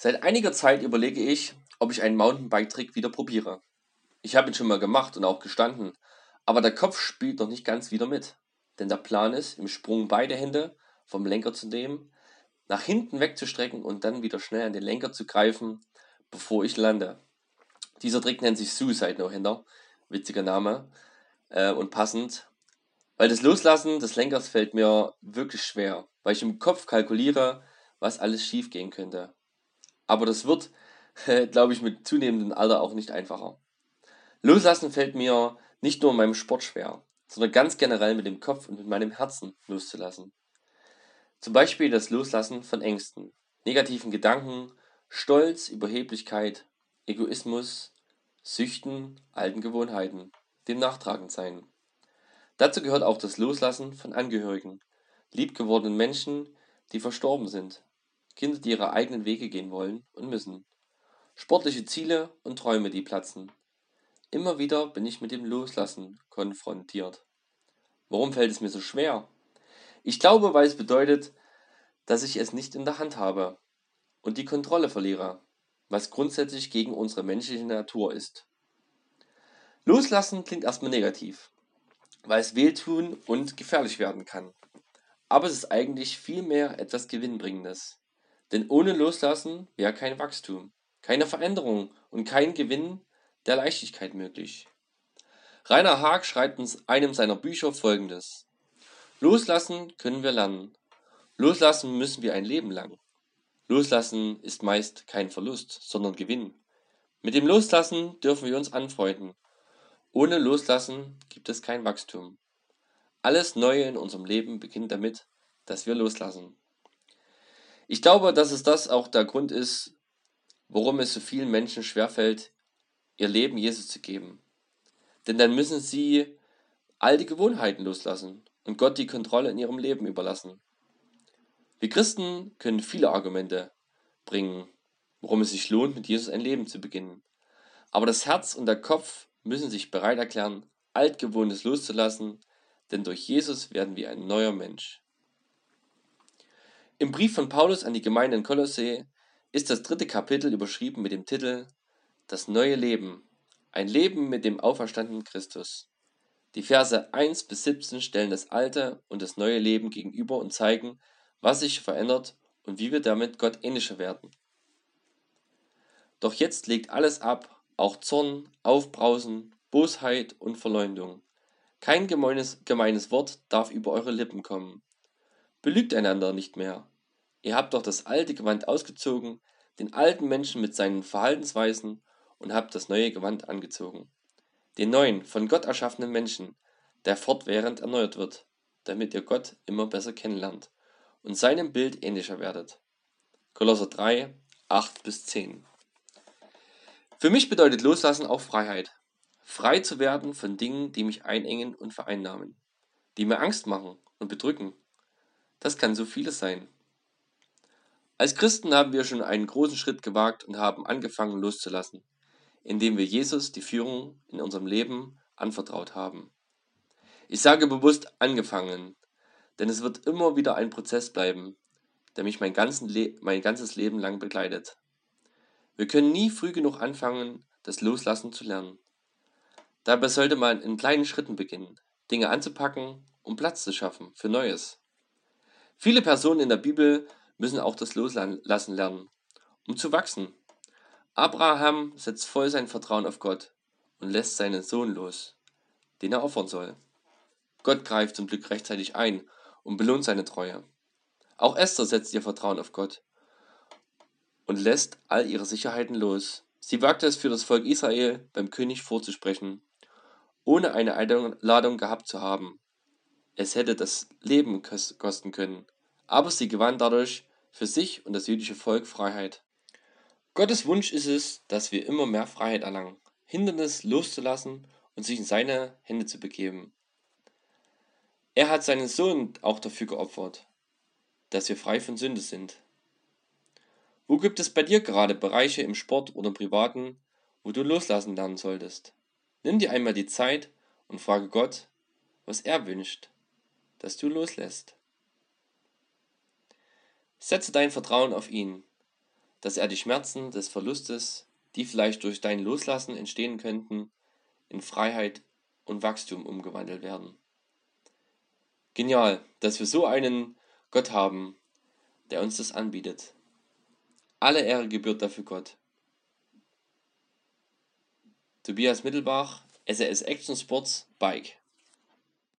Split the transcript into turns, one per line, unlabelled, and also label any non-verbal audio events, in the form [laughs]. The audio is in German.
Seit einiger Zeit überlege ich, ob ich einen Mountainbike-Trick wieder probiere. Ich habe ihn schon mal gemacht und auch gestanden, aber der Kopf spielt noch nicht ganz wieder mit. Denn der Plan ist, im Sprung beide Hände vom Lenker zu nehmen, nach hinten wegzustrecken und dann wieder schnell an den Lenker zu greifen, bevor ich lande. Dieser Trick nennt sich Suicide No-Hander, witziger Name äh, und passend, weil das Loslassen des Lenkers fällt mir wirklich schwer, weil ich im Kopf kalkuliere, was alles schief gehen könnte. Aber das wird, [laughs] glaube ich, mit zunehmendem Alter auch nicht einfacher. Loslassen fällt mir nicht nur in meinem Sport schwer, sondern ganz generell mit dem Kopf und mit meinem Herzen loszulassen. Zum Beispiel das Loslassen von Ängsten, negativen Gedanken, Stolz, Überheblichkeit, Egoismus, Süchten, alten Gewohnheiten, dem nachtragend sein. Dazu gehört auch das Loslassen von Angehörigen, liebgewordenen Menschen, die verstorben sind, Kinder, die ihre eigenen Wege gehen wollen und müssen, sportliche Ziele und Träume, die platzen. Immer wieder bin ich mit dem Loslassen konfrontiert. Warum fällt es mir so schwer? Ich glaube, weil es bedeutet, dass ich es nicht in der Hand habe und die Kontrolle verliere, was grundsätzlich gegen unsere menschliche Natur ist. Loslassen klingt erstmal negativ weil es wehtun und gefährlich werden kann. Aber es ist eigentlich vielmehr etwas Gewinnbringendes. Denn ohne Loslassen wäre kein Wachstum, keine Veränderung und kein Gewinn der Leichtigkeit möglich. Rainer Haag schreibt in einem seiner Bücher folgendes. Loslassen können wir lernen. Loslassen müssen wir ein Leben lang. Loslassen ist meist kein Verlust, sondern Gewinn. Mit dem Loslassen dürfen wir uns anfreunden ohne Loslassen gibt es kein Wachstum. Alles Neue in unserem Leben beginnt damit, dass wir loslassen. Ich glaube, dass es das auch der Grund ist, warum es so vielen Menschen schwerfällt, ihr Leben Jesus zu geben. Denn dann müssen sie all die Gewohnheiten loslassen und Gott die Kontrolle in ihrem Leben überlassen. Wir Christen können viele Argumente bringen, warum es sich lohnt, mit Jesus ein Leben zu beginnen. Aber das Herz und der Kopf müssen sich bereit erklären, Altgewohntes loszulassen, denn durch Jesus werden wir ein neuer Mensch. Im Brief von Paulus an die Gemeinde in Kolossee ist das dritte Kapitel überschrieben mit dem Titel Das neue Leben, ein Leben mit dem auferstandenen Christus. Die Verse 1 bis 17 stellen das alte und das neue Leben gegenüber und zeigen, was sich verändert und wie wir damit Gott ähnlicher werden. Doch jetzt legt alles ab auch Zorn, Aufbrausen, Bosheit und Verleumdung. Kein gemeines, gemeines Wort darf über eure Lippen kommen. Belügt einander nicht mehr. Ihr habt doch das alte Gewand ausgezogen, den alten Menschen mit seinen Verhaltensweisen und habt das neue Gewand angezogen. Den neuen, von Gott erschaffenen Menschen, der fortwährend erneuert wird, damit ihr Gott immer besser kennenlernt und seinem Bild ähnlicher werdet. Kolosser 3, 8 bis 10. Für mich bedeutet Loslassen auch Freiheit. Frei zu werden von Dingen, die mich einengen und vereinnahmen, die mir Angst machen und bedrücken. Das kann so vieles sein. Als Christen haben wir schon einen großen Schritt gewagt und haben angefangen loszulassen, indem wir Jesus die Führung in unserem Leben anvertraut haben. Ich sage bewusst angefangen, denn es wird immer wieder ein Prozess bleiben, der mich mein, mein ganzes Leben lang begleitet. Wir können nie früh genug anfangen, das Loslassen zu lernen. Dabei sollte man in kleinen Schritten beginnen, Dinge anzupacken, um Platz zu schaffen für Neues. Viele Personen in der Bibel müssen auch das Loslassen lernen, um zu wachsen. Abraham setzt voll sein Vertrauen auf Gott und lässt seinen Sohn los, den er opfern soll. Gott greift zum Glück rechtzeitig ein und belohnt seine Treue. Auch Esther setzt ihr Vertrauen auf Gott und lässt all ihre Sicherheiten los. Sie wagte es für das Volk Israel beim König vorzusprechen, ohne eine Einladung gehabt zu haben. Es hätte das Leben kosten können, aber sie gewann dadurch für sich und das jüdische Volk Freiheit. Gottes Wunsch ist es, dass wir immer mehr Freiheit erlangen, Hindernis loszulassen und sich in seine Hände zu begeben. Er hat seinen Sohn auch dafür geopfert, dass wir frei von Sünde sind. Wo gibt es bei dir gerade Bereiche im Sport oder im Privaten, wo du loslassen lernen solltest? Nimm dir einmal die Zeit und frage Gott, was er wünscht, dass du loslässt. Setze dein Vertrauen auf ihn. dass er die Schmerzen des Verlustes, die vielleicht durch dein Loslassen entstehen könnten, in Freiheit und Wachstum umgewandelt werden. Genial, dass wir so einen Gott haben, der uns das anbietet. Alle Ehre gebührt dafür Gott. Tobias Mittelbach, SAS Action Sports Bike.